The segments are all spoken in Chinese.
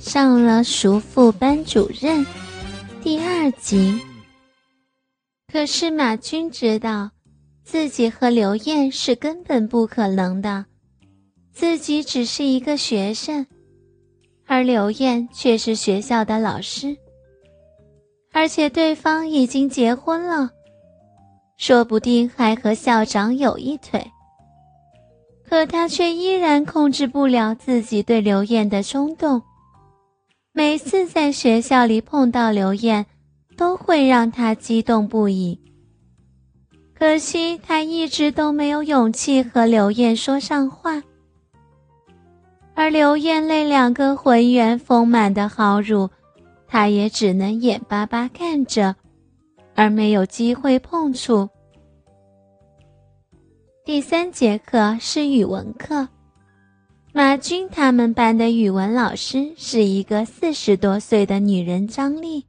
上了熟妇班主任第二集。可是马军知道，自己和刘艳是根本不可能的，自己只是一个学生，而刘艳却是学校的老师，而且对方已经结婚了，说不定还和校长有一腿。可他却依然控制不了自己对刘艳的冲动。每次在学校里碰到刘艳，都会让他激动不已。可惜他一直都没有勇气和刘艳说上话，而刘艳那两个浑圆丰满的好乳，他也只能眼巴巴看着，而没有机会碰触。第三节课是语文课。马军他们班的语文老师是一个四十多岁的女人，张丽。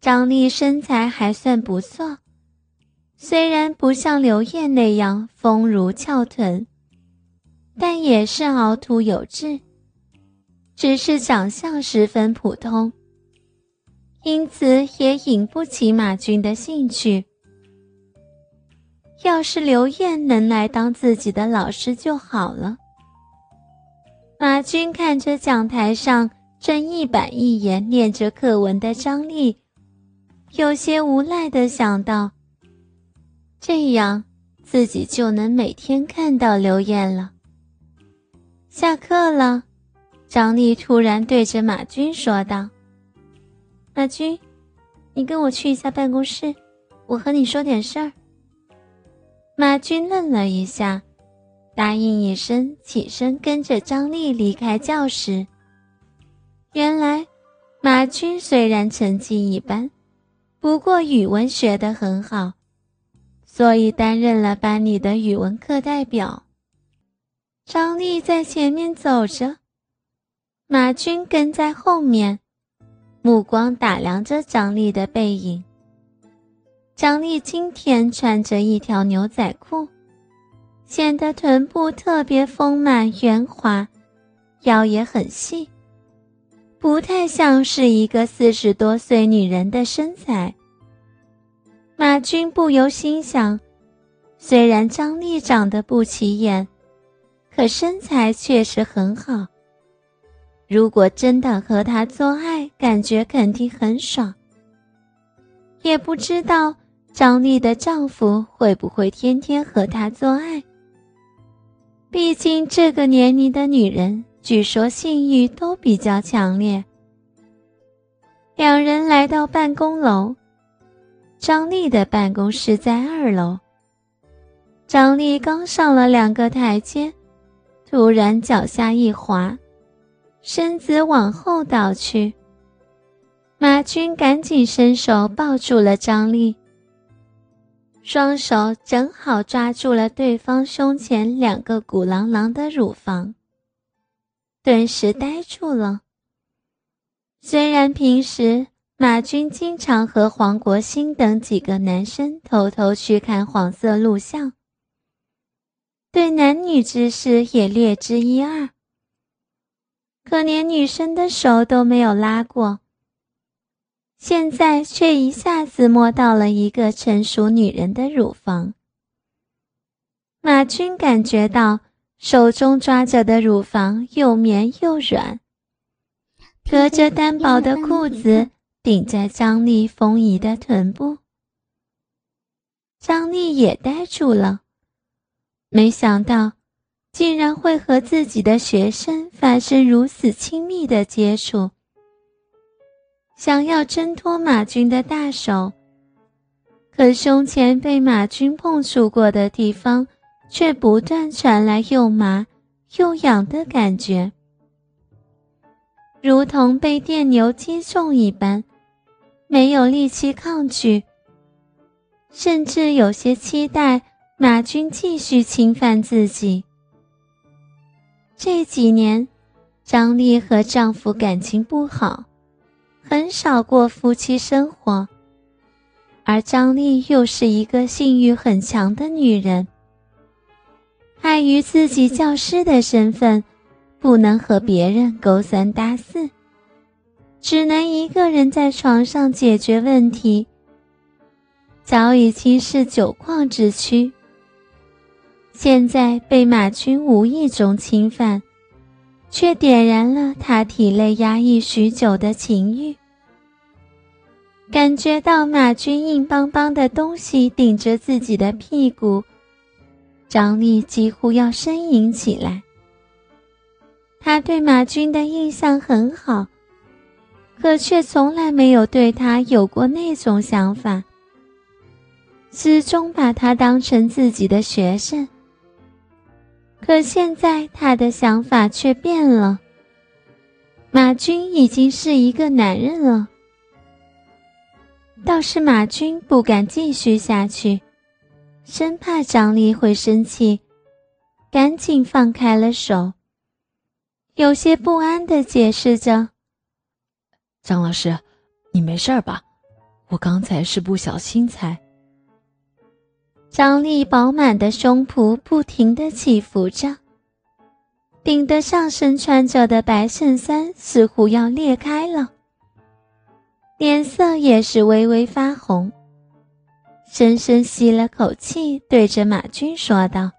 张丽身材还算不错，虽然不像刘烨那样丰乳翘臀，但也是凹凸有致，只是长相十分普通，因此也引不起马军的兴趣。要是刘燕能来当自己的老师就好了。马军看着讲台上正一板一眼念着课文的张丽，有些无奈的想到：这样自己就能每天看到刘燕了。下课了，张丽突然对着马军说道：“马军，你跟我去一下办公室，我和你说点事儿。”马军愣了一下。答应一声，起身跟着张丽离开教室。原来，马军虽然成绩一般，不过语文学得很好，所以担任了班里的语文课代表。张丽在前面走着，马军跟在后面，目光打量着张丽的背影。张丽今天穿着一条牛仔裤。显得臀部特别丰满圆滑，腰也很细，不太像是一个四十多岁女人的身材。马军不由心想：虽然张丽长得不起眼，可身材确实很好。如果真的和她做爱，感觉肯定很爽。也不知道张丽的丈夫会不会天天和她做爱。毕竟这个年龄的女人，据说性欲都比较强烈。两人来到办公楼，张丽的办公室在二楼。张丽刚上了两个台阶，突然脚下一滑，身子往后倒去。马军赶紧伸手抱住了张丽。双手正好抓住了对方胸前两个鼓囊囊的乳房，顿时呆住了。虽然平时马军经常和黄国兴等几个男生偷偷去看黄色录像，对男女之事也略知一二，可连女生的手都没有拉过。现在却一下子摸到了一个成熟女人的乳房。马军感觉到手中抓着的乳房又绵又软，隔着单薄的裤子顶在张丽丰腴的臀部。张丽也呆住了，没想到竟然会和自己的学生发生如此亲密的接触。想要挣脱马军的大手，可胸前被马军碰触过的地方，却不断传来又麻又痒的感觉，如同被电流击中一般，没有力气抗拒，甚至有些期待马军继续侵犯自己。这几年，张丽和丈夫感情不好。很少过夫妻生活，而张丽又是一个性欲很强的女人。碍于自己教师的身份，不能和别人勾三搭四，只能一个人在床上解决问题，早已经是酒旷之躯。现在被马军无意中侵犯，却点燃了他体内压抑许久的情欲。感觉到马军硬邦邦的东西顶着自己的屁股，张力几乎要呻吟起来。他对马军的印象很好，可却从来没有对他有过那种想法，始终把他当成自己的学生。可现在他的想法却变了。马军已经是一个男人了。倒是马军不敢继续下去，生怕张丽会生气，赶紧放开了手，有些不安的解释着：“张老师，你没事吧？我刚才是不小心才……”张丽饱满的胸脯不停地起伏着，顶得上身穿着的白衬衫似乎要裂开了，脸色也是微微发红。深深吸了口气，对着马军说道：“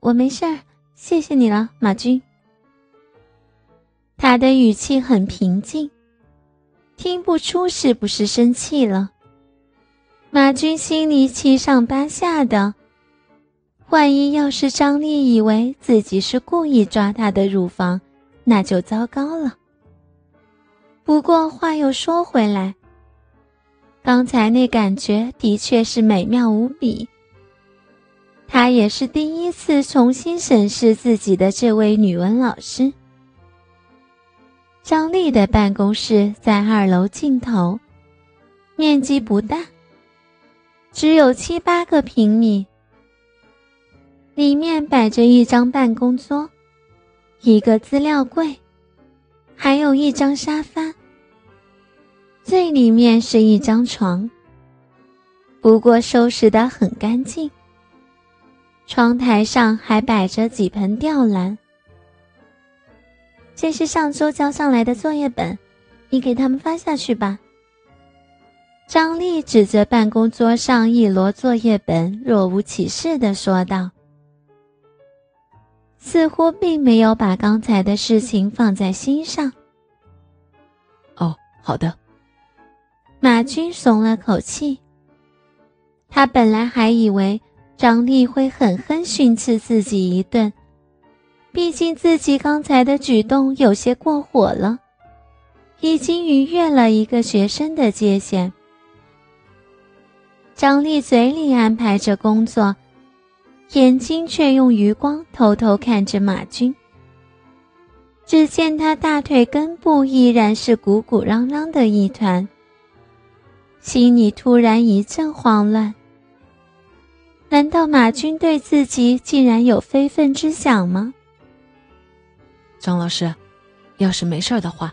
我没事儿，谢谢你了，马军。”他的语气很平静，听不出是不是生气了。马军心里七上八下的，万一要是张丽以为自己是故意抓他的乳房，那就糟糕了。不过话又说回来，刚才那感觉的确是美妙无比。他也是第一次重新审视自己的这位语文老师。张丽的办公室在二楼尽头，面积不大。只有七八个平米，里面摆着一张办公桌，一个资料柜，还有一张沙发。最里面是一张床，不过收拾得很干净。窗台上还摆着几盆吊兰。这是上周交上来的作业本，你给他们发下去吧。张丽指着办公桌上一摞作业本，若无其事地说道：“似乎并没有把刚才的事情放在心上。”“哦，好的。”马军松了口气。他本来还以为张丽会狠狠训斥自己一顿，毕竟自己刚才的举动有些过火了，已经逾越了一个学生的界限。张丽嘴里安排着工作，眼睛却用余光偷偷看着马军。只见他大腿根部依然是鼓鼓囊囊的一团，心里突然一阵慌乱。难道马军对自己竟然有非分之想吗？张老师，要是没事的话，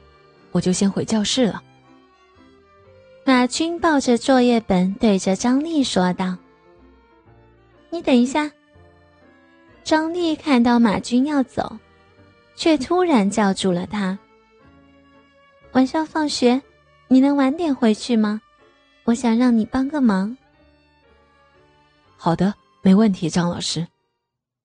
我就先回教室了。马军抱着作业本，对着张丽说道：“你等一下。”张丽看到马军要走，却突然叫住了他：“晚上放学，你能晚点回去吗？我想让你帮个忙。”“好的，没问题，张老师。”